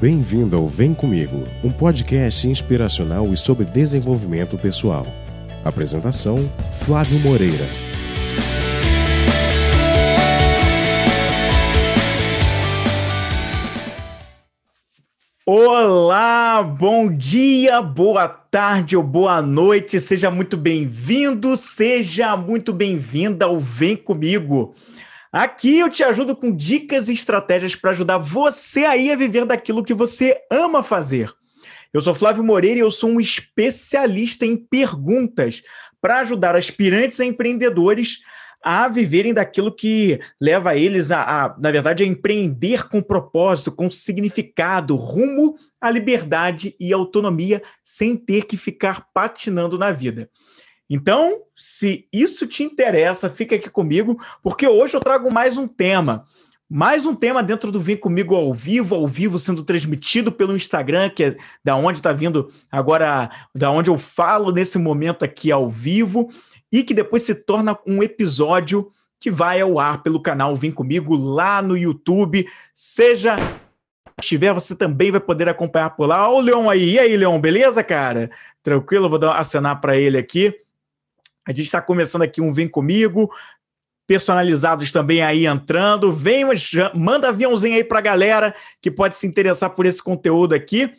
Bem-vindo ao Vem Comigo, um podcast inspiracional e sobre desenvolvimento pessoal. Apresentação: Flávio Moreira. Olá, bom dia, boa tarde ou boa noite, seja muito bem-vindo, seja muito bem-vinda ao Vem Comigo. Aqui eu te ajudo com dicas e estratégias para ajudar você aí a viver daquilo que você ama fazer. Eu sou Flávio Moreira e eu sou um especialista em perguntas para ajudar aspirantes a empreendedores a viverem daquilo que leva eles a, a, na verdade, a empreender com propósito, com significado, rumo à liberdade e autonomia, sem ter que ficar patinando na vida. Então, se isso te interessa, fica aqui comigo, porque hoje eu trago mais um tema. Mais um tema dentro do Vem Comigo ao vivo, ao vivo sendo transmitido pelo Instagram, que é da onde está vindo agora, da onde eu falo nesse momento aqui ao vivo, e que depois se torna um episódio que vai ao ar pelo canal Vem Comigo lá no YouTube. Seja estiver, você também vai poder acompanhar por lá. Olha o Leon aí. E aí, Leon, beleza, cara? Tranquilo? Vou dar, acenar para ele aqui. A gente está começando aqui um Vem Comigo, personalizados também aí entrando. Vem, manda aviãozinho aí para a galera que pode se interessar por esse conteúdo aqui.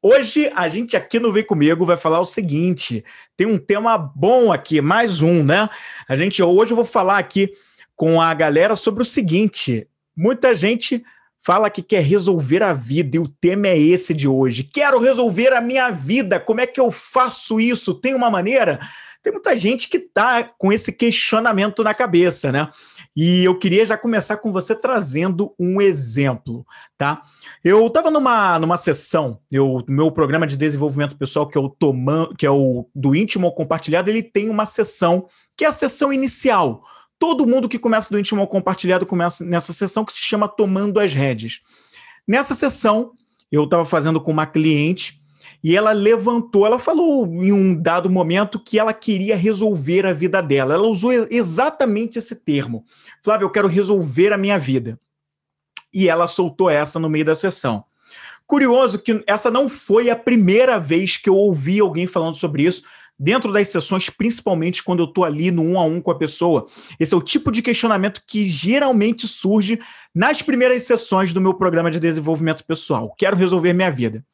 Hoje a gente aqui no Vem Comigo vai falar o seguinte: tem um tema bom aqui, mais um, né? A gente hoje eu vou falar aqui com a galera sobre o seguinte: muita gente fala que quer resolver a vida e o tema é esse de hoje. Quero resolver a minha vida. Como é que eu faço isso? Tem uma maneira? Tem muita gente que está com esse questionamento na cabeça, né? E eu queria já começar com você trazendo um exemplo, tá? Eu estava numa, numa sessão, eu, meu programa de desenvolvimento pessoal, que é o Toman, que é o do íntimo ao compartilhado, ele tem uma sessão que é a sessão inicial. Todo mundo que começa do íntimo ao compartilhado começa nessa sessão que se chama Tomando as Redes. Nessa sessão, eu estava fazendo com uma cliente e ela levantou, ela falou em um dado momento que ela queria resolver a vida dela. Ela usou exatamente esse termo. Flávio, eu quero resolver a minha vida. E ela soltou essa no meio da sessão. Curioso que essa não foi a primeira vez que eu ouvi alguém falando sobre isso dentro das sessões, principalmente quando eu estou ali no um a um com a pessoa. Esse é o tipo de questionamento que geralmente surge nas primeiras sessões do meu programa de desenvolvimento pessoal. Quero resolver minha vida.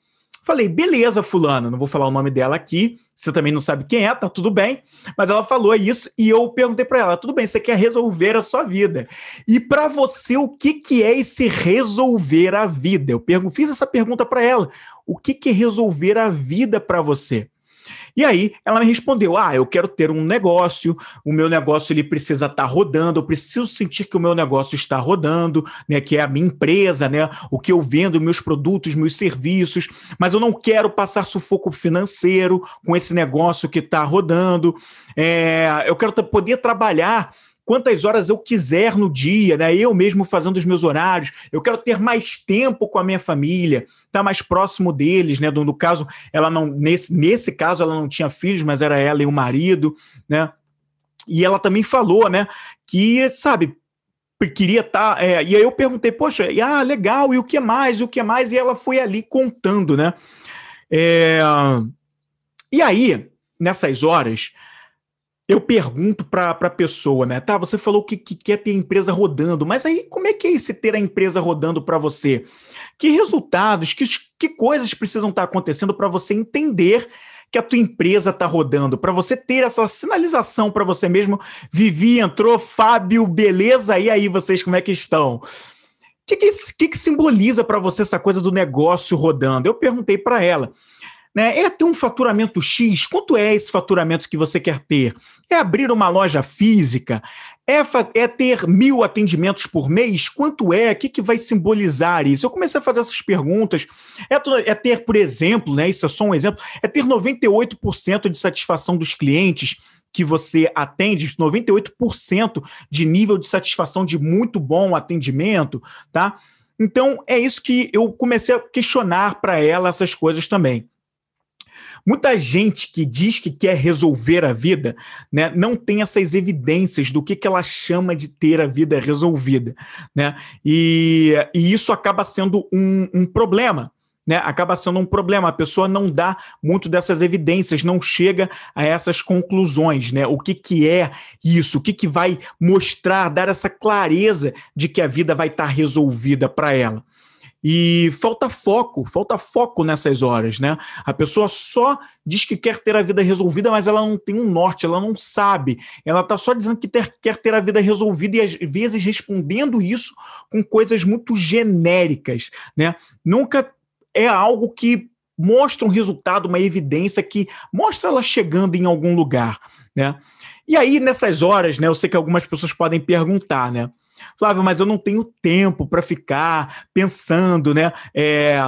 Falei, beleza, fulano, não vou falar o nome dela aqui, você também não sabe quem é, tá tudo bem. Mas ela falou isso e eu perguntei para ela, tudo bem, você quer resolver a sua vida. E para você, o que, que é esse resolver a vida? Eu fiz essa pergunta para ela. O que, que é resolver a vida para você? E aí ela me respondeu: "Ah, eu quero ter um negócio, o meu negócio ele precisa estar tá rodando, eu preciso sentir que o meu negócio está rodando, né, que é a minha empresa, né, o que eu vendo, meus produtos, meus serviços, mas eu não quero passar sufoco financeiro com esse negócio que está rodando. É, eu quero poder trabalhar quantas horas eu quiser no dia, né? Eu mesmo fazendo os meus horários. Eu quero ter mais tempo com a minha família, estar tá mais próximo deles, né? No, no, caso, ela não nesse, nesse caso ela não tinha filhos, mas era ela e o marido, né? E ela também falou, né, que sabe queria estar. Tá, é, e aí eu perguntei, poxa, ah, legal, e o que mais? E o que mais? E ela foi ali contando, né? É, e aí, nessas horas, eu pergunto para a pessoa, né? Tá, você falou que, que, quer ter empresa rodando, mas aí como é que é esse ter a empresa rodando para você? Que resultados, que, que coisas precisam estar tá acontecendo para você entender que a tua empresa está rodando, para você ter essa sinalização para você mesmo. Vivi, entrou, Fábio, beleza? E aí, vocês como é que estão? O que, que, que, que simboliza para você essa coisa do negócio rodando? Eu perguntei para ela. Né? É ter um faturamento X? Quanto é esse faturamento que você quer ter? É abrir uma loja física? É, é ter mil atendimentos por mês? Quanto é? O que, que vai simbolizar isso? Eu comecei a fazer essas perguntas. É, é ter, por exemplo, né, isso é só um exemplo, é ter 98% de satisfação dos clientes que você atende, 98% de nível de satisfação de muito bom atendimento, tá? Então, é isso que eu comecei a questionar para ela essas coisas também. Muita gente que diz que quer resolver a vida né, não tem essas evidências do que, que ela chama de ter a vida resolvida. Né? E, e isso acaba sendo um, um problema. né, acaba sendo um problema. A pessoa não dá muito dessas evidências, não chega a essas conclusões, né? O que, que é isso? O que, que vai mostrar, dar essa clareza de que a vida vai estar tá resolvida para ela? E falta foco, falta foco nessas horas, né? A pessoa só diz que quer ter a vida resolvida, mas ela não tem um norte, ela não sabe. Ela está só dizendo que ter, quer ter a vida resolvida e às vezes respondendo isso com coisas muito genéricas, né? Nunca é algo que mostra um resultado, uma evidência que mostra ela chegando em algum lugar, né? E aí, nessas horas, né, eu sei que algumas pessoas podem perguntar, né? Flávio, mas eu não tenho tempo para ficar pensando, né? É,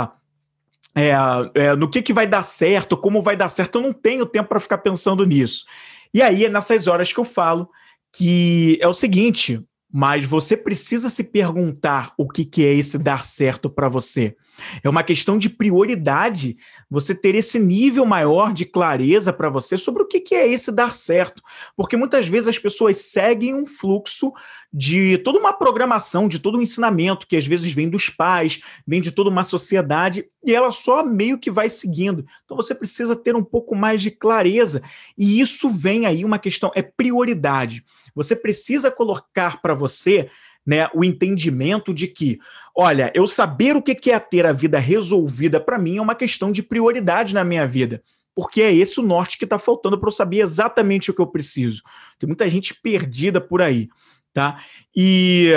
é, é, no que, que vai dar certo, como vai dar certo, eu não tenho tempo para ficar pensando nisso. E aí é nessas horas que eu falo que é o seguinte: mas você precisa se perguntar o que, que é esse dar certo para você. É uma questão de prioridade você ter esse nível maior de clareza para você sobre o que, que é esse dar certo. Porque muitas vezes as pessoas seguem um fluxo de toda uma programação, de todo um ensinamento que às vezes vem dos pais, vem de toda uma sociedade, e ela só meio que vai seguindo. Então você precisa ter um pouco mais de clareza. E isso vem aí uma questão, é prioridade. Você precisa colocar para você né, o entendimento de que, olha, eu saber o que é ter a vida resolvida para mim é uma questão de prioridade na minha vida. Porque é esse o norte que está faltando para eu saber exatamente o que eu preciso. Tem muita gente perdida por aí, tá? E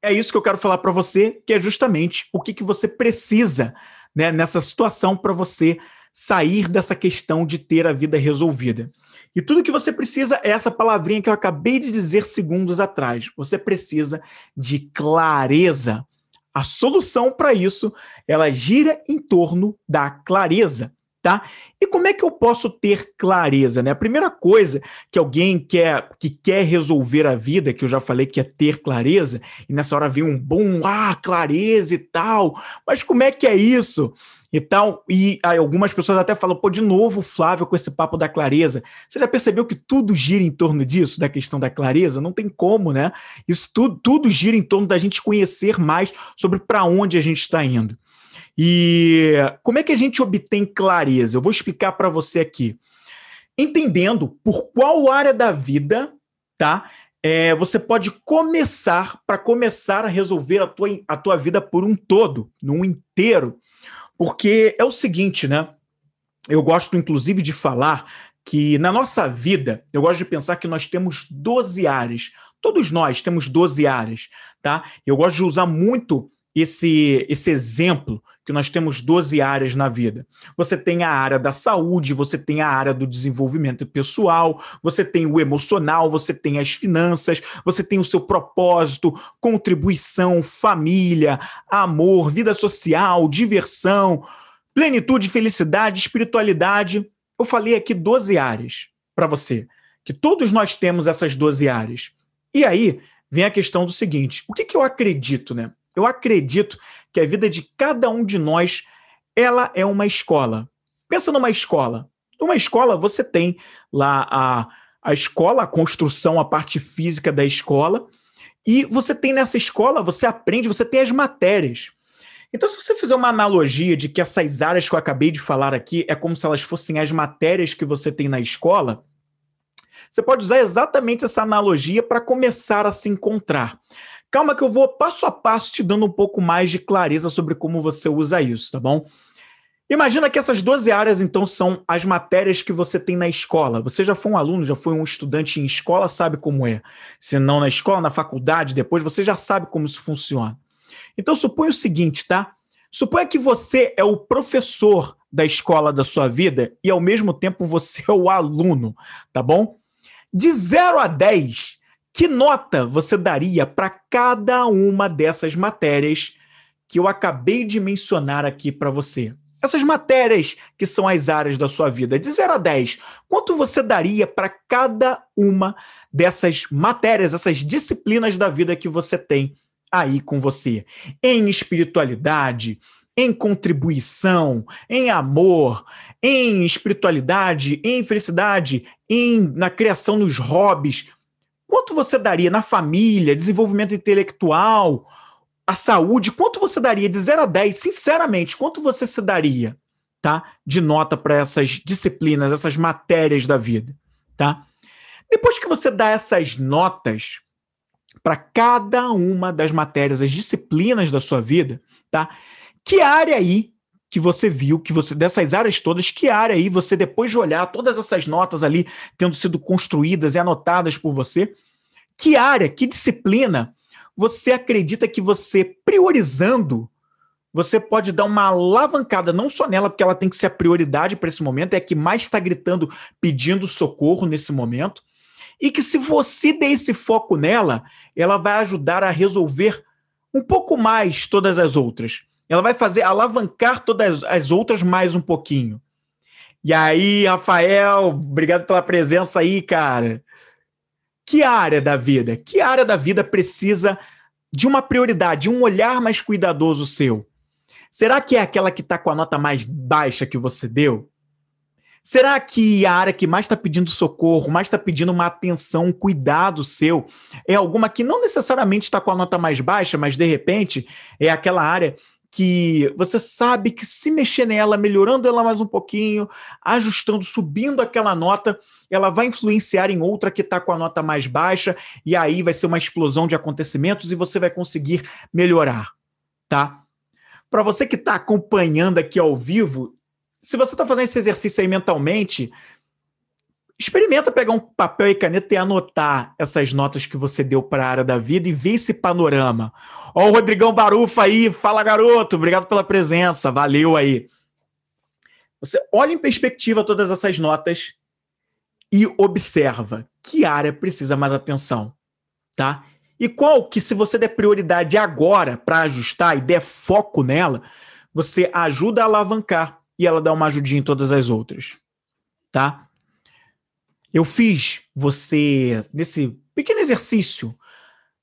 é isso que eu quero falar para você, que é justamente o que, que você precisa né, nessa situação para você sair dessa questão de ter a vida resolvida. E tudo que você precisa é essa palavrinha que eu acabei de dizer segundos atrás. Você precisa de clareza. A solução para isso, ela gira em torno da clareza tá? E como é que eu posso ter clareza, né? A primeira coisa que alguém quer que quer resolver a vida, que eu já falei que é ter clareza, e nessa hora vem um bom, ah, clareza e tal. Mas como é que é isso? E tal, e algumas pessoas até falam, pô, de novo, Flávio, com esse papo da clareza. Você já percebeu que tudo gira em torno disso, da questão da clareza? Não tem como, né? Isso tudo, tudo gira em torno da gente conhecer mais sobre para onde a gente está indo. E como é que a gente obtém clareza? Eu vou explicar para você aqui. Entendendo por qual área da vida, tá? É, você pode começar para começar a resolver a tua, a tua vida por um todo, num inteiro. Porque é o seguinte, né? Eu gosto, inclusive, de falar que na nossa vida, eu gosto de pensar que nós temos 12 áreas. Todos nós temos 12 áreas, tá? Eu gosto de usar muito esse, esse exemplo que nós temos 12 áreas na vida. Você tem a área da saúde, você tem a área do desenvolvimento pessoal, você tem o emocional, você tem as finanças, você tem o seu propósito, contribuição, família, amor, vida social, diversão, plenitude, felicidade, espiritualidade. Eu falei aqui 12 áreas para você, que todos nós temos essas 12 áreas. E aí vem a questão do seguinte: o que, que eu acredito, né? Eu acredito que a vida de cada um de nós, ela é uma escola. Pensa numa escola. Numa escola você tem lá a, a escola, a construção, a parte física da escola, e você tem nessa escola, você aprende, você tem as matérias. Então, se você fizer uma analogia de que essas áreas que eu acabei de falar aqui é como se elas fossem as matérias que você tem na escola, você pode usar exatamente essa analogia para começar a se encontrar. Calma que eu vou passo a passo te dando um pouco mais de clareza sobre como você usa isso, tá bom? Imagina que essas 12 áreas, então, são as matérias que você tem na escola. Você já foi um aluno, já foi um estudante em escola, sabe como é. Se não na escola, na faculdade, depois, você já sabe como isso funciona. Então, suponha o seguinte, tá? Suponha que você é o professor da escola da sua vida e, ao mesmo tempo, você é o aluno, tá bom? De 0 a 10, que nota você daria para cada uma dessas matérias que eu acabei de mencionar aqui para você? Essas matérias que são as áreas da sua vida, de 0 a 10, quanto você daria para cada uma dessas matérias, essas disciplinas da vida que você tem aí com você? Em espiritualidade, em contribuição, em amor, em espiritualidade, em felicidade, em na criação nos hobbies. Quanto você daria na família, desenvolvimento intelectual? a saúde, quanto você daria de 0 a 10, sinceramente, quanto você se daria, tá? De nota para essas disciplinas, essas matérias da vida, tá? Depois que você dá essas notas para cada uma das matérias, as disciplinas da sua vida, tá? Que área aí que você viu, que você dessas áreas todas, que área aí você depois de olhar todas essas notas ali tendo sido construídas e anotadas por você, que área, que disciplina você acredita que você priorizando, você pode dar uma alavancada não só nela, porque ela tem que ser a prioridade para esse momento, é a que mais está gritando, pedindo socorro nesse momento, e que se você der esse foco nela, ela vai ajudar a resolver um pouco mais todas as outras. Ela vai fazer alavancar todas as outras mais um pouquinho. E aí, Rafael, obrigado pela presença aí, cara. Que área da vida? Que área da vida precisa de uma prioridade, de um olhar mais cuidadoso seu? Será que é aquela que está com a nota mais baixa que você deu? Será que a área que mais está pedindo socorro, mais está pedindo uma atenção, um cuidado seu, é alguma que não necessariamente está com a nota mais baixa, mas de repente é aquela área que você sabe que se mexer nela, melhorando ela mais um pouquinho, ajustando, subindo aquela nota, ela vai influenciar em outra que está com a nota mais baixa, e aí vai ser uma explosão de acontecimentos e você vai conseguir melhorar, tá? Para você que está acompanhando aqui ao vivo, se você está fazendo esse exercício aí mentalmente, Experimenta pegar um papel e caneta e anotar essas notas que você deu para a área da vida e ver esse panorama. Ó, o Rodrigão Barufa aí, fala garoto, obrigado pela presença, valeu aí. Você olha em perspectiva todas essas notas e observa que área precisa mais atenção, tá? E qual que, se você der prioridade agora para ajustar e der foco nela, você ajuda a alavancar e ela dá uma ajudinha em todas as outras, tá? Eu fiz você, nesse pequeno exercício,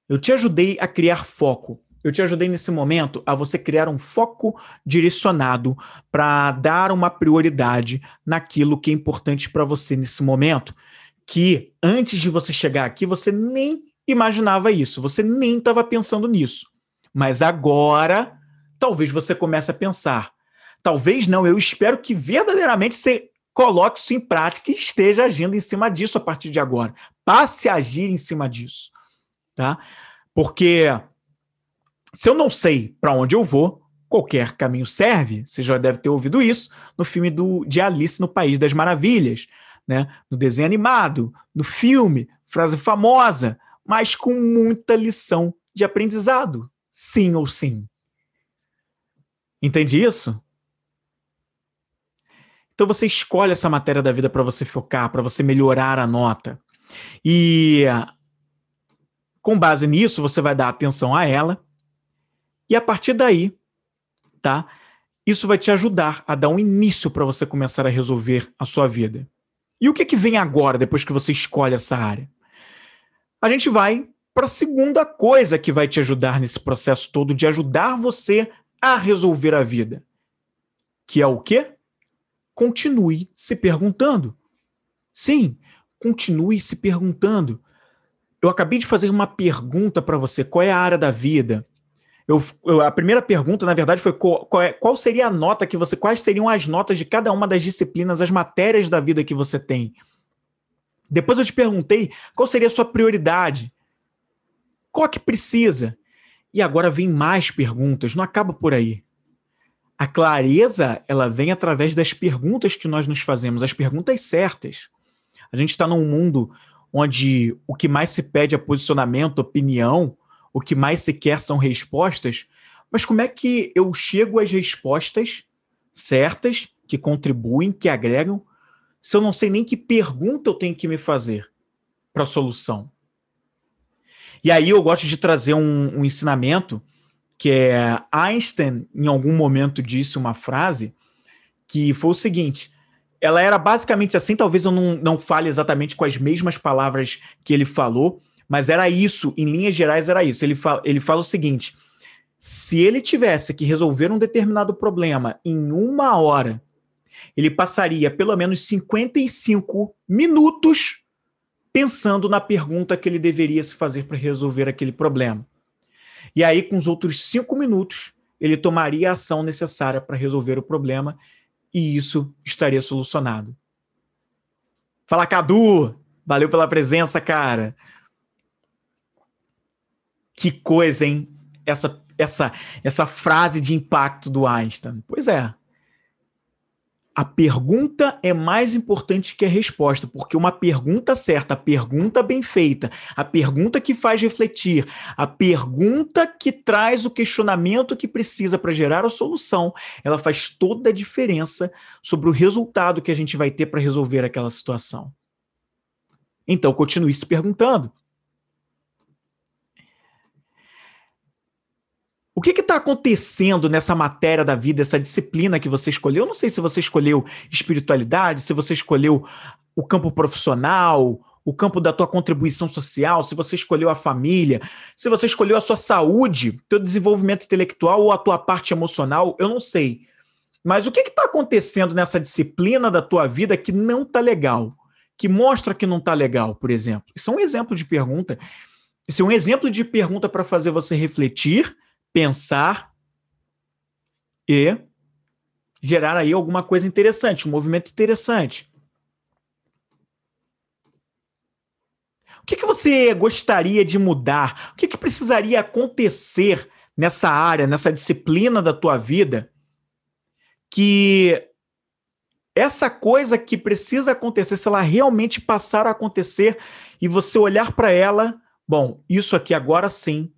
eu te ajudei a criar foco. Eu te ajudei nesse momento a você criar um foco direcionado para dar uma prioridade naquilo que é importante para você nesse momento. Que antes de você chegar aqui, você nem imaginava isso, você nem estava pensando nisso. Mas agora, talvez você comece a pensar. Talvez não, eu espero que verdadeiramente você coloque isso em prática e esteja agindo em cima disso a partir de agora. Passe a agir em cima disso, tá? Porque se eu não sei para onde eu vou, qualquer caminho serve. Você já deve ter ouvido isso no filme do, de Alice no País das Maravilhas, né? No desenho animado, no filme, frase famosa, mas com muita lição de aprendizado. Sim ou sim. Entende isso? Então você escolhe essa matéria da vida para você focar, para você melhorar a nota. E com base nisso, você vai dar atenção a ela. E a partir daí, tá? Isso vai te ajudar a dar um início para você começar a resolver a sua vida. E o que, que vem agora, depois que você escolhe essa área? A gente vai para a segunda coisa que vai te ajudar nesse processo todo de ajudar você a resolver a vida. Que é o quê? Continue se perguntando. Sim, continue se perguntando. Eu acabei de fazer uma pergunta para você: qual é a área da vida? Eu, eu, a primeira pergunta, na verdade, foi qual, qual, é, qual, seria a nota que você. Quais seriam as notas de cada uma das disciplinas, as matérias da vida que você tem? Depois eu te perguntei qual seria a sua prioridade. Qual que precisa? E agora vem mais perguntas, não acaba por aí. A clareza, ela vem através das perguntas que nós nos fazemos, as perguntas certas. A gente está num mundo onde o que mais se pede é posicionamento, opinião, o que mais se quer são respostas, mas como é que eu chego às respostas certas, que contribuem, que agregam, se eu não sei nem que pergunta eu tenho que me fazer para a solução? E aí eu gosto de trazer um, um ensinamento que é Einstein, em algum momento, disse uma frase que foi o seguinte: ela era basicamente assim, talvez eu não, não fale exatamente com as mesmas palavras que ele falou, mas era isso, em linhas gerais era isso. Ele, fa ele fala o seguinte: se ele tivesse que resolver um determinado problema em uma hora, ele passaria pelo menos 55 minutos pensando na pergunta que ele deveria se fazer para resolver aquele problema. E aí, com os outros cinco minutos, ele tomaria a ação necessária para resolver o problema e isso estaria solucionado. Fala, Cadu! Valeu pela presença, cara. Que coisa, hein? Essa, essa, essa frase de impacto do Einstein. Pois é. A pergunta é mais importante que a resposta, porque uma pergunta certa, a pergunta bem feita, a pergunta que faz refletir, a pergunta que traz o questionamento que precisa para gerar a solução, ela faz toda a diferença sobre o resultado que a gente vai ter para resolver aquela situação. Então, continue se perguntando. O que está acontecendo nessa matéria da vida, essa disciplina que você escolheu? Eu não sei se você escolheu espiritualidade, se você escolheu o campo profissional, o campo da tua contribuição social, se você escolheu a família, se você escolheu a sua saúde, teu desenvolvimento intelectual ou a tua parte emocional, eu não sei. Mas o que está acontecendo nessa disciplina da tua vida que não está legal? Que mostra que não está legal, por exemplo? Isso é um exemplo de pergunta. Isso é um exemplo de pergunta para fazer você refletir pensar e gerar aí alguma coisa interessante, um movimento interessante. O que, que você gostaria de mudar? O que, que precisaria acontecer nessa área, nessa disciplina da tua vida, que essa coisa que precisa acontecer, se ela realmente passar a acontecer e você olhar para ela, bom, isso aqui agora sim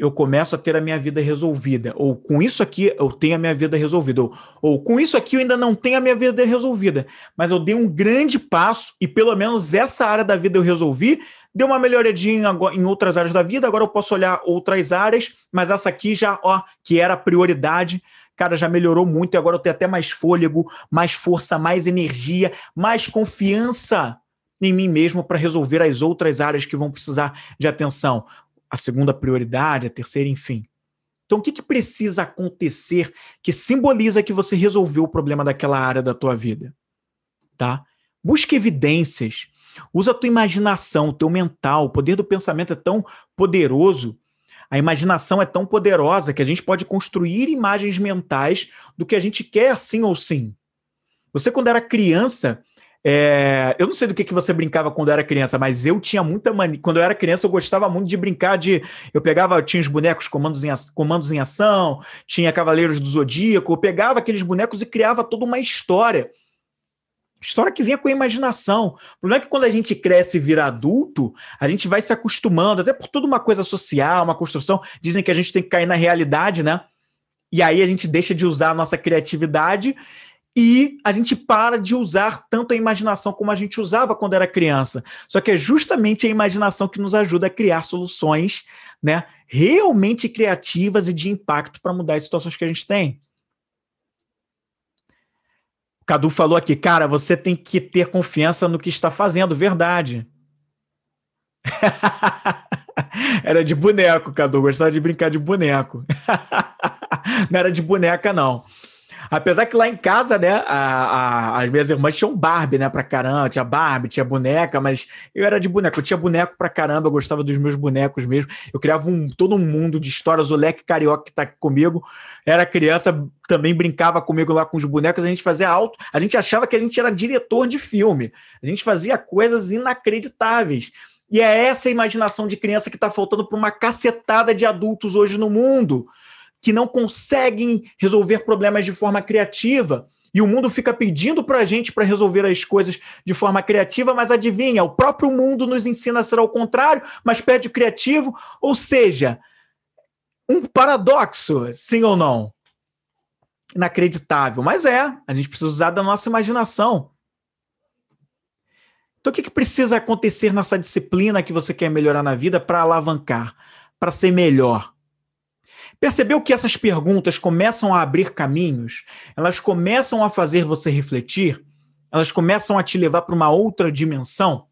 eu começo a ter a minha vida resolvida. Ou com isso aqui eu tenho a minha vida resolvida. Ou, ou com isso aqui eu ainda não tenho a minha vida resolvida. Mas eu dei um grande passo e pelo menos essa área da vida eu resolvi. Deu uma melhoradinha em outras áreas da vida, agora eu posso olhar outras áreas, mas essa aqui já, ó, que era a prioridade, cara, já melhorou muito e agora eu tenho até mais fôlego, mais força, mais energia, mais confiança em mim mesmo para resolver as outras áreas que vão precisar de atenção a segunda prioridade, a terceira, enfim. Então, o que, que precisa acontecer que simboliza que você resolveu o problema daquela área da tua vida? Tá? Busque evidências. Usa a tua imaginação, o teu mental. O poder do pensamento é tão poderoso. A imaginação é tão poderosa que a gente pode construir imagens mentais do que a gente quer, sim ou sim. Você, quando era criança, é, eu não sei do que, que você brincava quando era criança, mas eu tinha muita mania. Quando eu era criança, eu gostava muito de brincar de. Eu pegava, tinha os bonecos comandos em, comandos em ação, tinha Cavaleiros do Zodíaco, eu pegava aqueles bonecos e criava toda uma história. História que vinha com a imaginação. O problema é que quando a gente cresce e vira adulto, a gente vai se acostumando, até por toda uma coisa social, uma construção. Dizem que a gente tem que cair na realidade, né? E aí a gente deixa de usar a nossa criatividade e a gente para de usar tanto a imaginação como a gente usava quando era criança. Só que é justamente a imaginação que nos ajuda a criar soluções né, realmente criativas e de impacto para mudar as situações que a gente tem. O Cadu falou aqui, cara, você tem que ter confiança no que está fazendo, verdade. era de boneco, Cadu, gostava de brincar de boneco. não era de boneca, não. Apesar que lá em casa, né, a, a, as minhas irmãs tinham Barbie, né, pra caramba. Tinha Barbie, tinha boneca, mas eu era de boneco. Eu tinha boneco pra caramba, eu gostava dos meus bonecos mesmo. Eu criava um, todo um mundo de histórias. O Leque Carioca que tá aqui comigo era criança, também brincava comigo lá com os bonecos. A gente fazia alto. A gente achava que a gente era diretor de filme. A gente fazia coisas inacreditáveis. E é essa imaginação de criança que está faltando para uma cacetada de adultos hoje no mundo que não conseguem resolver problemas de forma criativa. E o mundo fica pedindo para a gente para resolver as coisas de forma criativa, mas adivinha, o próprio mundo nos ensina a ser ao contrário, mas pede o criativo. Ou seja, um paradoxo, sim ou não? Inacreditável, mas é, a gente precisa usar da nossa imaginação. Então, o que, que precisa acontecer nessa disciplina que você quer melhorar na vida para alavancar, para ser melhor? Percebeu que essas perguntas começam a abrir caminhos? Elas começam a fazer você refletir? Elas começam a te levar para uma outra dimensão?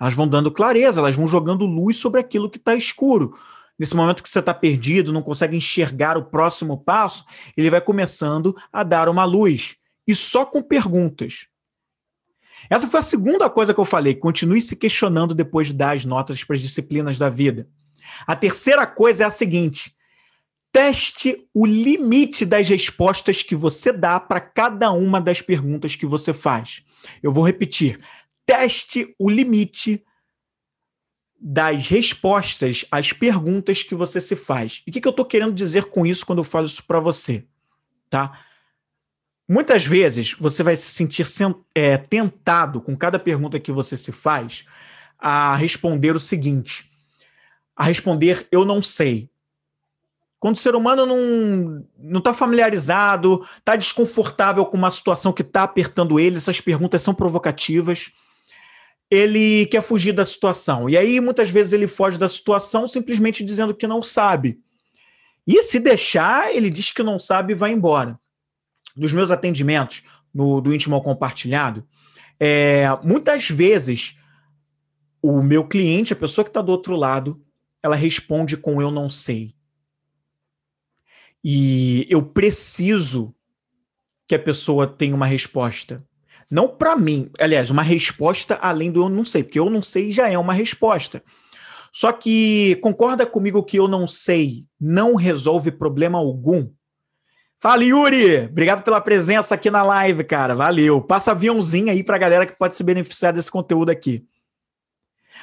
Elas vão dando clareza, elas vão jogando luz sobre aquilo que está escuro. Nesse momento que você está perdido, não consegue enxergar o próximo passo, ele vai começando a dar uma luz. E só com perguntas. Essa foi a segunda coisa que eu falei. Continue se questionando depois de dar as notas para as disciplinas da vida. A terceira coisa é a seguinte: teste o limite das respostas que você dá para cada uma das perguntas que você faz. Eu vou repetir: teste o limite das respostas às perguntas que você se faz. E o que, que eu estou querendo dizer com isso quando eu falo isso para você? Tá? Muitas vezes você vai se sentir é, tentado com cada pergunta que você se faz a responder o seguinte: a responder eu não sei. Quando o ser humano não não está familiarizado, está desconfortável com uma situação que está apertando ele, essas perguntas são provocativas ele quer fugir da situação. E aí, muitas vezes, ele foge da situação simplesmente dizendo que não sabe. E se deixar, ele diz que não sabe e vai embora. Nos meus atendimentos, no, do íntimo ao compartilhado, é, muitas vezes o meu cliente, a pessoa que está do outro lado, ela responde com eu não sei. E eu preciso que a pessoa tenha uma resposta. Não para mim, aliás, uma resposta além do eu não sei, porque eu não sei já é uma resposta. Só que concorda comigo que eu não sei não resolve problema algum? Fala, Yuri! Obrigado pela presença aqui na live, cara. Valeu. Passa aviãozinho aí pra galera que pode se beneficiar desse conteúdo aqui.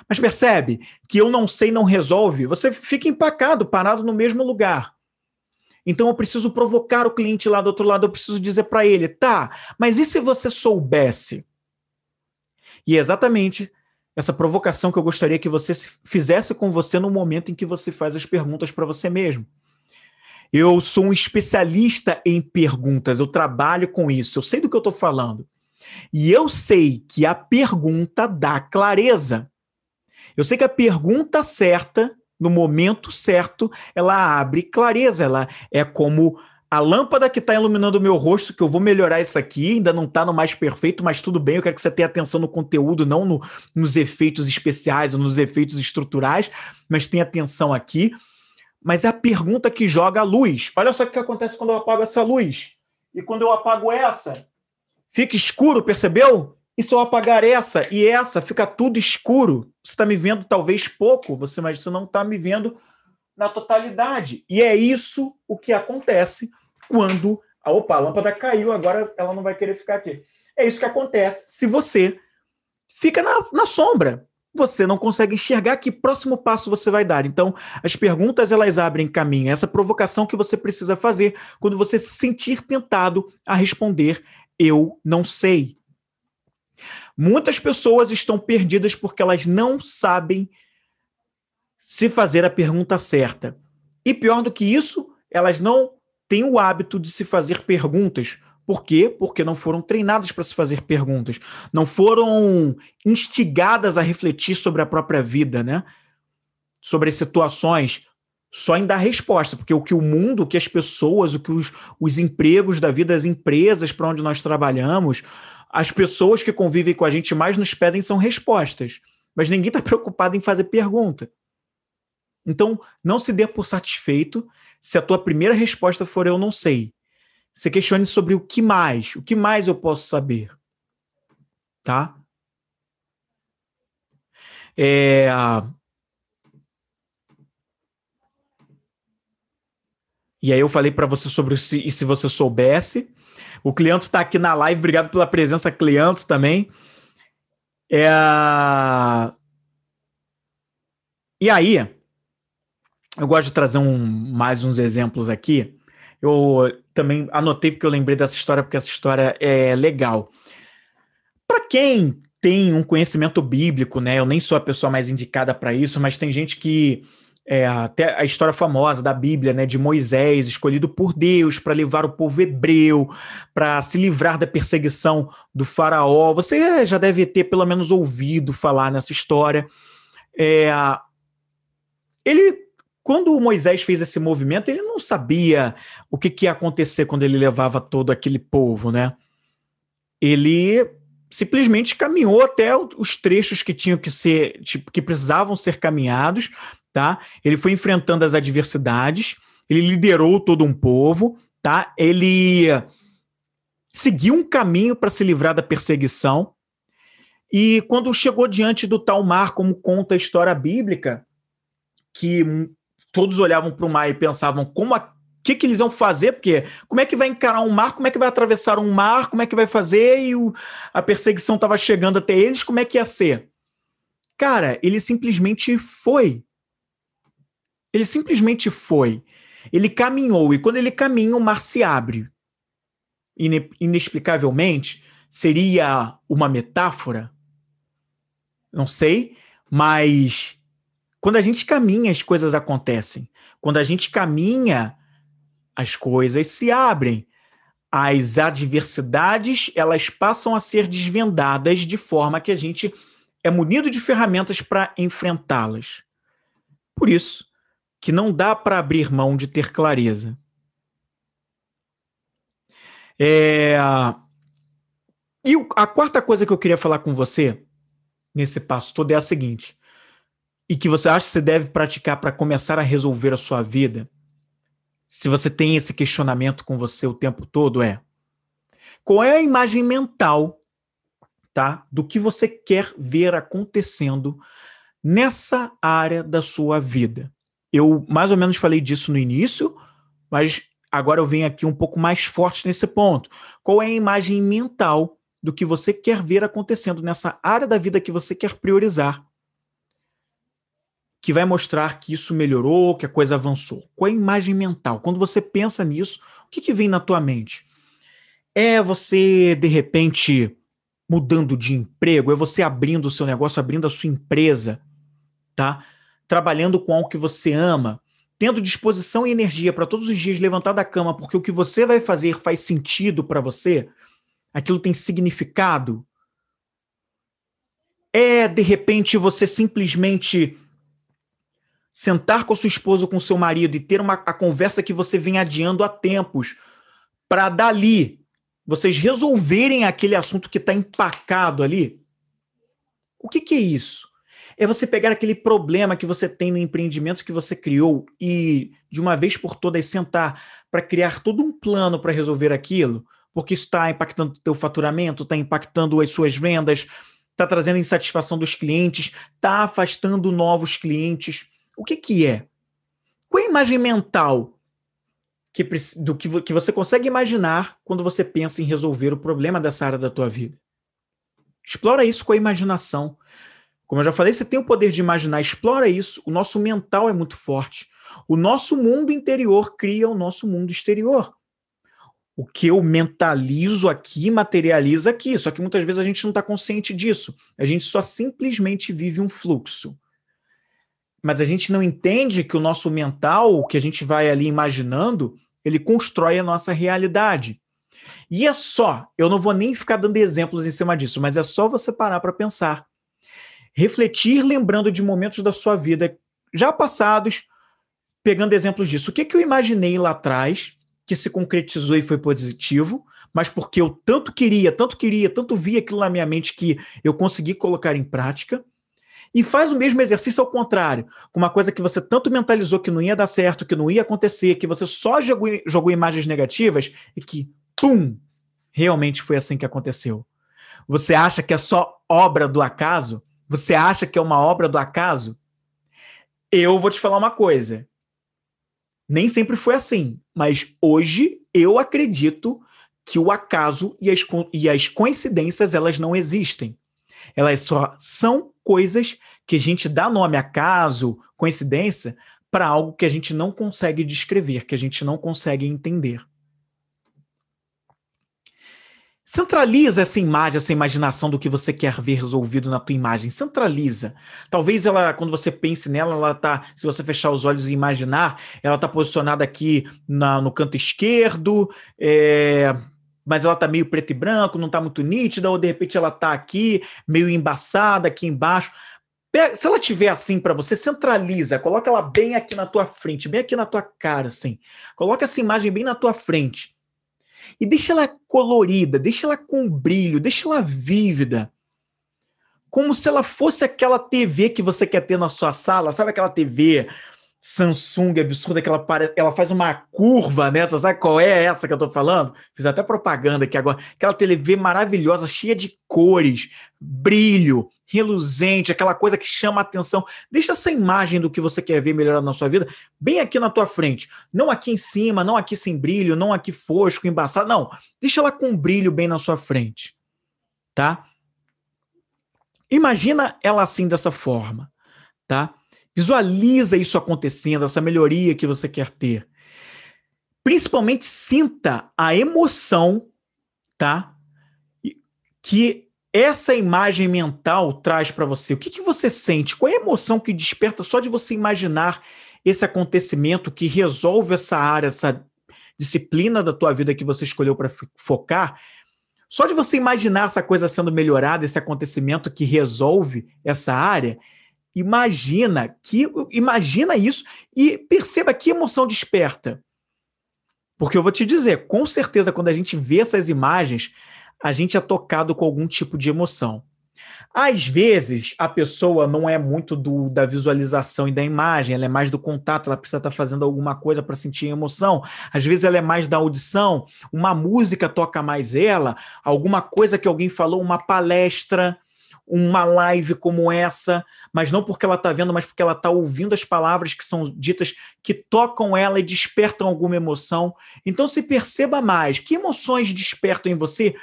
Mas percebe que eu não sei não resolve, você fica empacado, parado no mesmo lugar. Então eu preciso provocar o cliente lá do outro lado, eu preciso dizer para ele, tá, mas e se você soubesse? E é exatamente essa provocação que eu gostaria que você fizesse com você no momento em que você faz as perguntas para você mesmo. Eu sou um especialista em perguntas, eu trabalho com isso, eu sei do que eu estou falando. E eu sei que a pergunta dá clareza. Eu sei que a pergunta certa no momento certo, ela abre clareza, ela é como a lâmpada que está iluminando o meu rosto, que eu vou melhorar isso aqui, ainda não está no mais perfeito, mas tudo bem, eu quero que você tenha atenção no conteúdo, não no, nos efeitos especiais ou nos efeitos estruturais, mas tenha atenção aqui. Mas é a pergunta que joga a luz. Olha só o que acontece quando eu apago essa luz. E quando eu apago essa, fica escuro, percebeu? E se eu apagar essa e essa, fica tudo escuro. Você está me vendo talvez pouco, você, mas você não está me vendo na totalidade. E é isso o que acontece quando. a opa, a lâmpada caiu, agora ela não vai querer ficar aqui. É isso que acontece se você fica na, na sombra. Você não consegue enxergar que próximo passo você vai dar. Então, as perguntas elas abrem caminho. Essa provocação que você precisa fazer quando você se sentir tentado a responder eu não sei. Muitas pessoas estão perdidas porque elas não sabem se fazer a pergunta certa. E pior do que isso, elas não têm o hábito de se fazer perguntas. Por quê? Porque não foram treinadas para se fazer perguntas, não foram instigadas a refletir sobre a própria vida, né? Sobre as situações, só em dar resposta, porque o que o mundo, o que as pessoas, o que os, os empregos da vida, as empresas para onde nós trabalhamos, as pessoas que convivem com a gente mais nos pedem são respostas, mas ninguém está preocupado em fazer pergunta. Então, não se dê por satisfeito se a tua primeira resposta for eu não sei. Se questione sobre o que mais, o que mais eu posso saber. Tá? É... E aí eu falei para você sobre se, e se você soubesse. O Cleanto está aqui na live, obrigado pela presença, Cleanto também. É... E aí, eu gosto de trazer um, mais uns exemplos aqui. Eu também anotei porque eu lembrei dessa história, porque essa história é legal. Para quem tem um conhecimento bíblico, né? Eu nem sou a pessoa mais indicada para isso, mas tem gente que é, até a história famosa da Bíblia, né, de Moisés, escolhido por Deus para levar o povo hebreu, para se livrar da perseguição do faraó. Você já deve ter pelo menos ouvido falar nessa história. É, ele, quando Moisés fez esse movimento, ele não sabia o que, que ia acontecer quando ele levava todo aquele povo, né? Ele simplesmente caminhou até os trechos que tinham que ser, tipo, que precisavam ser caminhados tá? Ele foi enfrentando as adversidades, ele liderou todo um povo, tá? Ele seguiu um caminho para se livrar da perseguição. E quando chegou diante do tal mar, como conta a história bíblica, que todos olhavam para o mar e pensavam como a que, que eles vão fazer, porque como é que vai encarar um mar, como é que vai atravessar um mar, como é que vai fazer, e o, a perseguição estava chegando até eles, como é que ia ser? Cara, ele simplesmente foi. Ele simplesmente foi. Ele caminhou, e quando ele caminha, o mar se abre. Inexplicavelmente, seria uma metáfora? Não sei, mas quando a gente caminha, as coisas acontecem. Quando a gente caminha, as coisas se abrem. As adversidades, elas passam a ser desvendadas de forma que a gente é munido de ferramentas para enfrentá-las. Por isso que não dá para abrir mão de ter clareza. É... E a quarta coisa que eu queria falar com você nesse passo todo é a seguinte: e que você acha que você deve praticar para começar a resolver a sua vida se você tem esse questionamento com você o tempo todo, é qual é a imagem mental, tá, do que você quer ver acontecendo nessa área da sua vida. Eu mais ou menos falei disso no início, mas agora eu venho aqui um pouco mais forte nesse ponto. Qual é a imagem mental do que você quer ver acontecendo nessa área da vida que você quer priorizar que vai mostrar que isso melhorou, que a coisa avançou? Qual é a imagem mental? Quando você pensa nisso, o que, que vem na tua mente? É você, de repente, mudando de emprego? É você abrindo o seu negócio, abrindo a sua empresa, tá? Trabalhando com algo que você ama, tendo disposição e energia para todos os dias levantar da cama, porque o que você vai fazer faz sentido para você? Aquilo tem significado? É, de repente, você simplesmente sentar com a sua esposa ou com seu marido e ter uma, a conversa que você vem adiando há tempos, para dali vocês resolverem aquele assunto que está empacado ali. O que, que é isso? É você pegar aquele problema que você tem no empreendimento que você criou e, de uma vez por todas, sentar para criar todo um plano para resolver aquilo, porque isso está impactando o teu faturamento, está impactando as suas vendas, está trazendo insatisfação dos clientes, está afastando novos clientes. O que, que é? Qual é a imagem mental que, do que, que você consegue imaginar quando você pensa em resolver o problema dessa área da tua vida? Explora isso com a imaginação. Como eu já falei, você tem o poder de imaginar, explora isso. O nosso mental é muito forte. O nosso mundo interior cria o nosso mundo exterior. O que eu mentalizo aqui materializa aqui. Só que muitas vezes a gente não está consciente disso. A gente só simplesmente vive um fluxo mas a gente não entende que o nosso mental, o que a gente vai ali imaginando, ele constrói a nossa realidade. E é só, eu não vou nem ficar dando exemplos em cima disso, mas é só você parar para pensar. Refletir lembrando de momentos da sua vida já passados, pegando exemplos disso. O que, que eu imaginei lá atrás, que se concretizou e foi positivo, mas porque eu tanto queria, tanto queria, tanto via aquilo na minha mente que eu consegui colocar em prática e faz o mesmo exercício ao contrário, com uma coisa que você tanto mentalizou que não ia dar certo, que não ia acontecer, que você só jogou, jogou imagens negativas e que, pum, realmente foi assim que aconteceu. Você acha que é só obra do acaso? Você acha que é uma obra do acaso? Eu vou te falar uma coisa. Nem sempre foi assim, mas hoje eu acredito que o acaso e as, e as coincidências elas não existem. Elas só são coisas que a gente dá nome acaso, coincidência, para algo que a gente não consegue descrever, que a gente não consegue entender. Centraliza essa imagem, essa imaginação do que você quer ver resolvido na tua imagem. Centraliza. Talvez ela, quando você pense nela, ela tá, se você fechar os olhos e imaginar, ela está posicionada aqui na, no canto esquerdo, é, mas ela tá meio preto e branco, não tá muito nítida, ou de repente ela tá aqui, meio embaçada, aqui embaixo. Se ela tiver assim para você, centraliza, coloca ela bem aqui na tua frente, bem aqui na tua cara, assim. Coloca essa imagem bem na tua frente. E deixa ela colorida, deixa ela com brilho, deixa ela vívida. Como se ela fosse aquela TV que você quer ter na sua sala, sabe aquela TV Samsung absurda que ela, parece, ela faz uma curva nessa, sabe qual é essa que eu tô falando? Fiz até propaganda aqui agora. Aquela TV maravilhosa, cheia de cores, brilho, reluzente, aquela coisa que chama a atenção. Deixa essa imagem do que você quer ver melhorar na sua vida bem aqui na tua frente. Não aqui em cima, não aqui sem brilho, não aqui fosco, embaçado. Não, deixa ela com brilho bem na sua frente. Tá? Imagina ela assim dessa forma, tá? Visualiza isso acontecendo, essa melhoria que você quer ter. Principalmente sinta a emoção, tá? Que essa imagem mental traz para você? O que, que você sente? Qual é a emoção que desperta só de você imaginar esse acontecimento que resolve essa área, essa disciplina da tua vida que você escolheu para focar? Só de você imaginar essa coisa sendo melhorada, esse acontecimento que resolve essa área, imagina que imagina isso e perceba que emoção desperta. Porque eu vou te dizer, com certeza quando a gente vê essas imagens, a gente é tocado com algum tipo de emoção. Às vezes, a pessoa não é muito do, da visualização e da imagem, ela é mais do contato, ela precisa estar fazendo alguma coisa para sentir emoção. Às vezes, ela é mais da audição, uma música toca mais ela, alguma coisa que alguém falou, uma palestra, uma live como essa, mas não porque ela está vendo, mas porque ela está ouvindo as palavras que são ditas que tocam ela e despertam alguma emoção. Então, se perceba mais que emoções despertam em você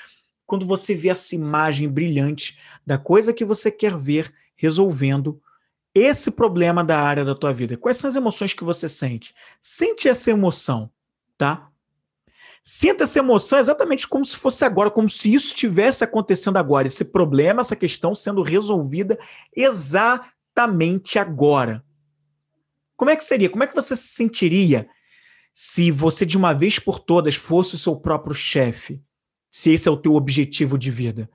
quando você vê essa imagem brilhante da coisa que você quer ver resolvendo esse problema da área da tua vida. Quais são as emoções que você sente? Sente essa emoção, tá? Sinta essa emoção exatamente como se fosse agora, como se isso estivesse acontecendo agora, esse problema, essa questão sendo resolvida exatamente agora. Como é que seria? Como é que você se sentiria se você de uma vez por todas fosse o seu próprio chefe? se esse é o teu objetivo de vida.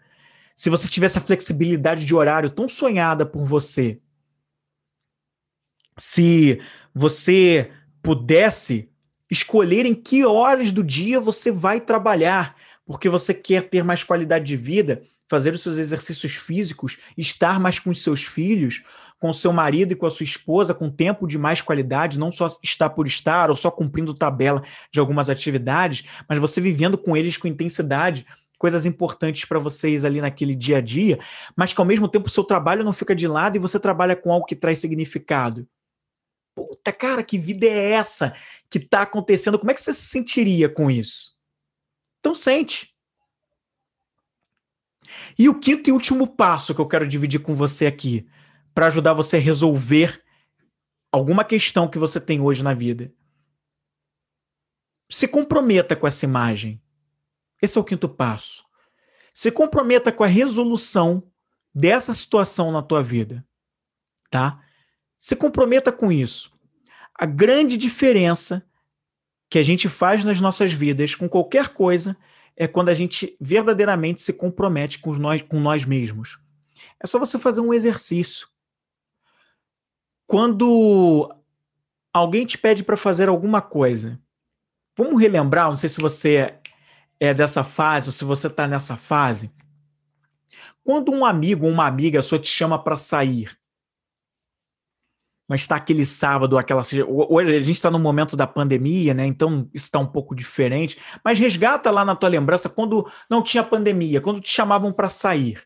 Se você tivesse a flexibilidade de horário tão sonhada por você, se você pudesse escolher em que horas do dia você vai trabalhar, porque você quer ter mais qualidade de vida, fazer os seus exercícios físicos, estar mais com os seus filhos, com o seu marido e com a sua esposa, com tempo de mais qualidade, não só estar por estar ou só cumprindo tabela de algumas atividades, mas você vivendo com eles com intensidade, coisas importantes para vocês ali naquele dia a dia, mas que ao mesmo tempo o seu trabalho não fica de lado e você trabalha com algo que traz significado. Puta, cara, que vida é essa que está acontecendo? Como é que você se sentiria com isso? Então sente. E o quinto e último passo que eu quero dividir com você aqui para ajudar você a resolver alguma questão que você tem hoje na vida. Se comprometa com essa imagem. Esse é o quinto passo. Se comprometa com a resolução dessa situação na tua vida, tá? Se comprometa com isso. A grande diferença que a gente faz nas nossas vidas com qualquer coisa é quando a gente verdadeiramente se compromete com nós, com nós mesmos. É só você fazer um exercício quando alguém te pede para fazer alguma coisa, vamos relembrar, não sei se você é dessa fase ou se você está nessa fase. Quando um amigo ou uma amiga só te chama para sair, mas está aquele sábado, aquela. Hoje a gente está no momento da pandemia, né? Então está um pouco diferente. Mas resgata lá na tua lembrança quando não tinha pandemia, quando te chamavam para sair.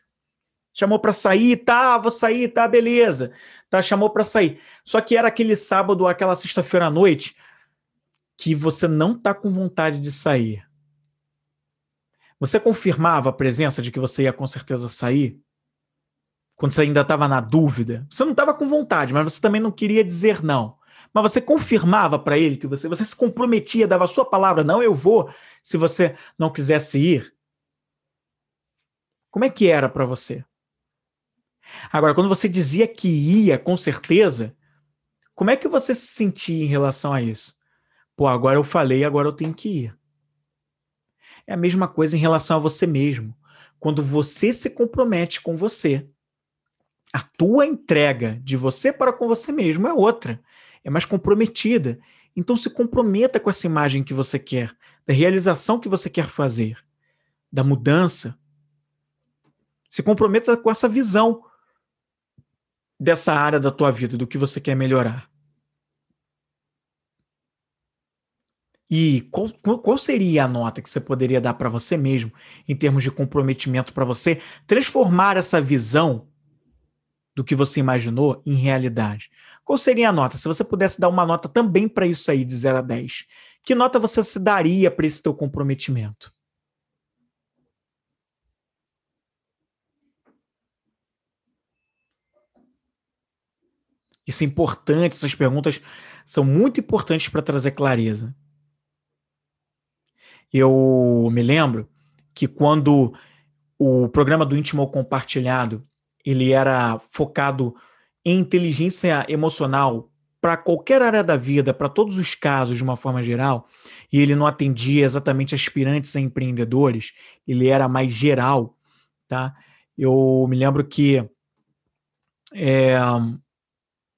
Chamou para sair, tá, vou sair, tá, beleza. Tá, chamou para sair. Só que era aquele sábado aquela sexta-feira à noite que você não tá com vontade de sair. Você confirmava a presença de que você ia com certeza sair? Quando você ainda estava na dúvida? Você não estava com vontade, mas você também não queria dizer não. Mas você confirmava para ele que você, você se comprometia, dava a sua palavra, não, eu vou, se você não quisesse ir. Como é que era para você? Agora, quando você dizia que ia, com certeza, como é que você se sentia em relação a isso? Pô, agora eu falei, agora eu tenho que ir. É a mesma coisa em relação a você mesmo. Quando você se compromete com você, a tua entrega de você para com você mesmo é outra, é mais comprometida. Então se comprometa com essa imagem que você quer, da realização que você quer fazer, da mudança. Se comprometa com essa visão dessa área da tua vida, do que você quer melhorar. E qual, qual seria a nota que você poderia dar para você mesmo, em termos de comprometimento para você transformar essa visão do que você imaginou em realidade? Qual seria a nota? Se você pudesse dar uma nota também para isso aí, de 0 a 10, que nota você se daria para esse teu comprometimento? Isso é importante, essas perguntas são muito importantes para trazer clareza. Eu me lembro que quando o programa do íntimo compartilhado ele era focado em inteligência emocional para qualquer área da vida, para todos os casos de uma forma geral, e ele não atendia exatamente aspirantes a empreendedores, ele era mais geral, tá? Eu me lembro que é,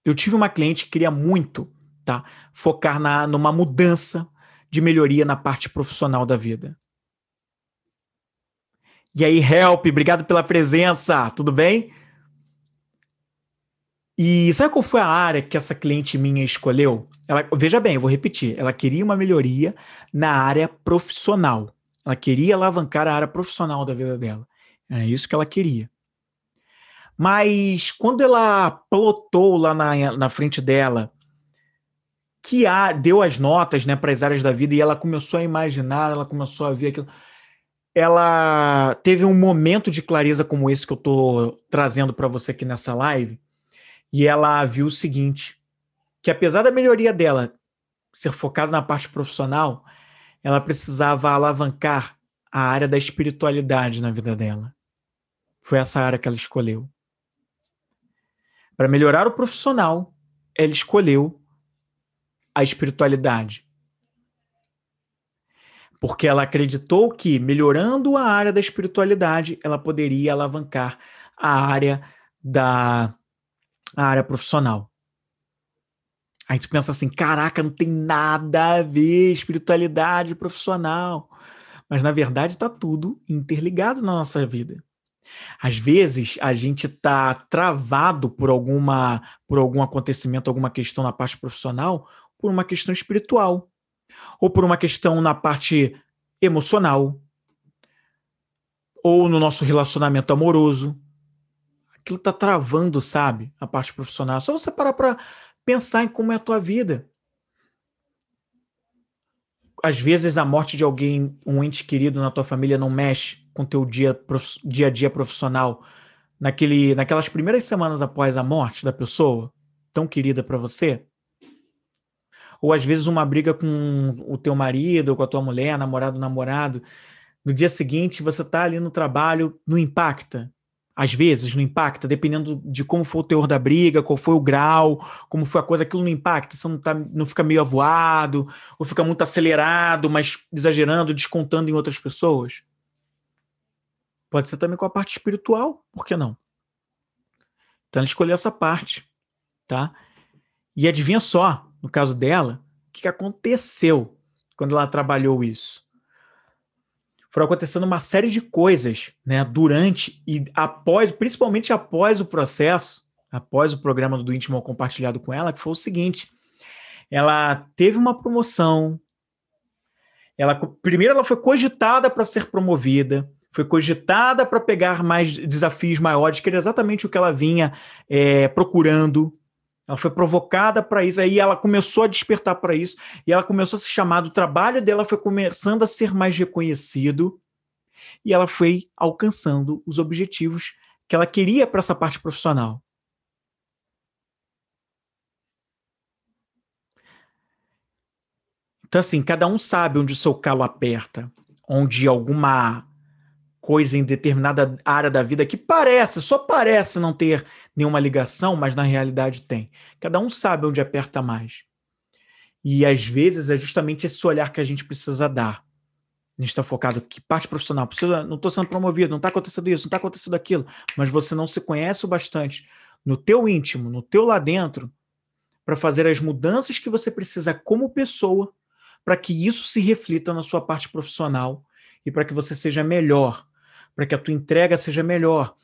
eu tive uma cliente que queria muito, tá, focar na numa mudança de melhoria na parte profissional da vida. E aí, Help, obrigado pela presença, tudo bem? E sabe qual foi a área que essa cliente minha escolheu? Ela, veja bem, eu vou repetir. Ela queria uma melhoria na área profissional. Ela queria alavancar a área profissional da vida dela. É isso que ela queria. Mas quando ela plotou lá na, na frente dela que a, deu as notas né, para as áreas da vida e ela começou a imaginar, ela começou a ver aquilo. Ela teve um momento de clareza como esse que eu estou trazendo para você aqui nessa live, e ela viu o seguinte: que apesar da melhoria dela ser focada na parte profissional, ela precisava alavancar a área da espiritualidade na vida dela. Foi essa área que ela escolheu. Para melhorar o profissional, ela escolheu a espiritualidade. Porque ela acreditou que, melhorando a área da espiritualidade, ela poderia alavancar a área da a área profissional. Aí tu pensa assim, caraca, não tem nada a ver espiritualidade profissional. Mas na verdade está tudo interligado na nossa vida. Às vezes a gente está travado por alguma por algum acontecimento, alguma questão na parte profissional, por uma questão espiritual, ou por uma questão na parte emocional, ou no nosso relacionamento amoroso. Aquilo está travando, sabe, a parte profissional. Só você parar para pensar em como é a tua vida. Às vezes a morte de alguém, um ente querido na tua família não mexe com teu dia, dia a dia profissional naquele, naquelas primeiras semanas após a morte da pessoa tão querida para você ou às vezes uma briga com o teu marido, ou com a tua mulher, namorado, namorado, no dia seguinte você está ali no trabalho, não impacta. Às vezes não impacta, dependendo de como foi o teor da briga, qual foi o grau, como foi a coisa, aquilo não impacta, você não, tá, não fica meio avoado, ou fica muito acelerado, mas exagerando, descontando em outras pessoas. Pode ser também com a parte espiritual, por que não? Então ela escolheu essa parte, tá? E adivinha só, no caso dela, o que aconteceu quando ela trabalhou isso? Foram acontecendo uma série de coisas, né, durante e após, principalmente após o processo, após o programa do íntimo compartilhado com ela, que foi o seguinte: ela teve uma promoção, ela primeiro ela foi cogitada para ser promovida, foi cogitada para pegar mais desafios maiores, que era exatamente o que ela vinha é, procurando. Ela foi provocada para isso, aí ela começou a despertar para isso, e ela começou a se chamar, o trabalho dela foi começando a ser mais reconhecido, e ela foi alcançando os objetivos que ela queria para essa parte profissional. Então, assim, cada um sabe onde o seu calo aperta, onde alguma coisa em determinada área da vida que parece, só parece não ter nenhuma ligação, mas na realidade tem. Cada um sabe onde aperta mais. E às vezes é justamente esse olhar que a gente precisa dar. A gente está focado que parte profissional, precisa, não estou sendo promovido, não está acontecendo isso, não está acontecendo aquilo, mas você não se conhece o bastante no teu íntimo, no teu lá dentro, para fazer as mudanças que você precisa como pessoa, para que isso se reflita na sua parte profissional e para que você seja melhor para que a tua entrega seja melhor,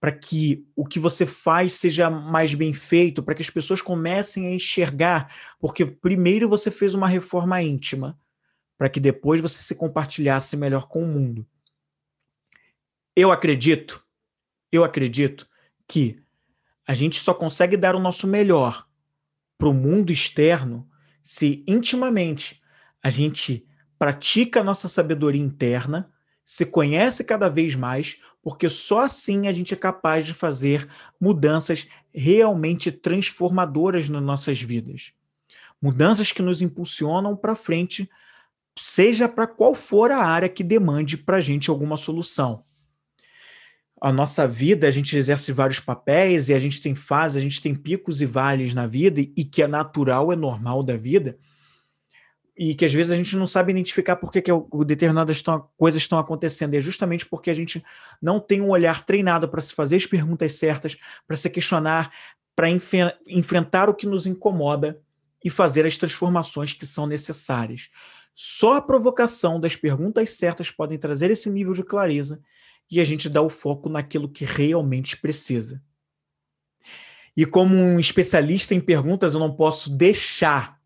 para que o que você faz seja mais bem feito, para que as pessoas comecem a enxergar, porque primeiro você fez uma reforma íntima, para que depois você se compartilhasse melhor com o mundo. Eu acredito, eu acredito que a gente só consegue dar o nosso melhor para o mundo externo se intimamente a gente pratica a nossa sabedoria interna, se conhece cada vez mais, porque só assim a gente é capaz de fazer mudanças realmente transformadoras nas nossas vidas. Mudanças que nos impulsionam para frente, seja para qual for a área que demande para a gente alguma solução a nossa vida, a gente exerce vários papéis e a gente tem fases, a gente tem picos e vales na vida e, que é natural, é normal da vida e que às vezes a gente não sabe identificar por que, que determinadas coisas estão acontecendo. E é justamente porque a gente não tem um olhar treinado para se fazer as perguntas certas, para se questionar, para enfrentar o que nos incomoda e fazer as transformações que são necessárias. Só a provocação das perguntas certas podem trazer esse nível de clareza e a gente dá o foco naquilo que realmente precisa. E como um especialista em perguntas, eu não posso deixar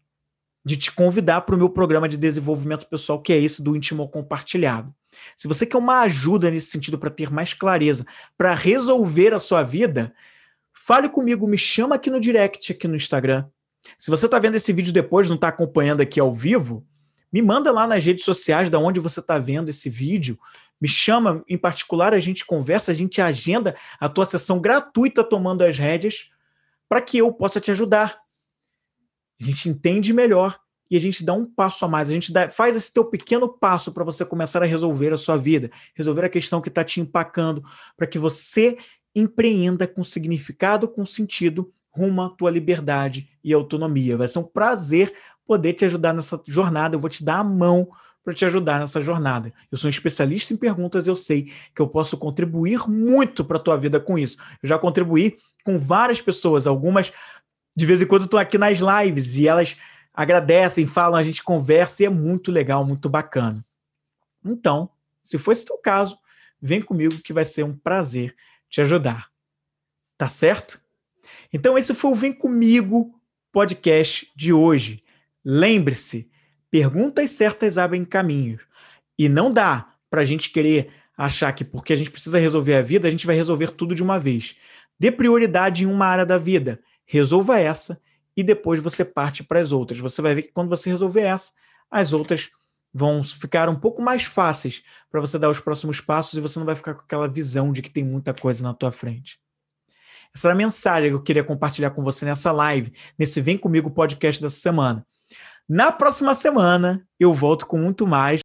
de te convidar para o meu programa de desenvolvimento pessoal, que é esse do íntimo compartilhado. Se você quer uma ajuda nesse sentido para ter mais clareza, para resolver a sua vida, fale comigo, me chama aqui no direct, aqui no Instagram. Se você está vendo esse vídeo depois, não está acompanhando aqui ao vivo, me manda lá nas redes sociais da onde você está vendo esse vídeo me chama em particular, a gente conversa, a gente agenda a tua sessão gratuita tomando as rédeas para que eu possa te ajudar. A gente entende melhor e a gente dá um passo a mais. A gente dá, faz esse teu pequeno passo para você começar a resolver a sua vida, resolver a questão que está te empacando, para que você empreenda com significado, com sentido, rumo à tua liberdade e autonomia. Vai ser um prazer poder te ajudar nessa jornada. Eu vou te dar a mão para te ajudar nessa jornada. Eu sou um especialista em perguntas, eu sei que eu posso contribuir muito para a tua vida com isso. Eu já contribuí com várias pessoas, algumas de vez em quando estou aqui nas lives e elas agradecem, falam, a gente conversa e é muito legal, muito bacana. Então, se for esse teu caso, vem comigo que vai ser um prazer te ajudar. Tá certo? Então, esse foi o Vem Comigo podcast de hoje. Lembre-se, perguntas certas abrem caminhos. E não dá para a gente querer achar que porque a gente precisa resolver a vida, a gente vai resolver tudo de uma vez. Dê prioridade em uma área da vida, resolva essa e depois você parte para as outras. Você vai ver que quando você resolver essa, as outras vão ficar um pouco mais fáceis para você dar os próximos passos e você não vai ficar com aquela visão de que tem muita coisa na tua frente. Essa era a mensagem que eu queria compartilhar com você nessa live, nesse Vem Comigo podcast dessa semana. Na próxima semana, eu volto com muito mais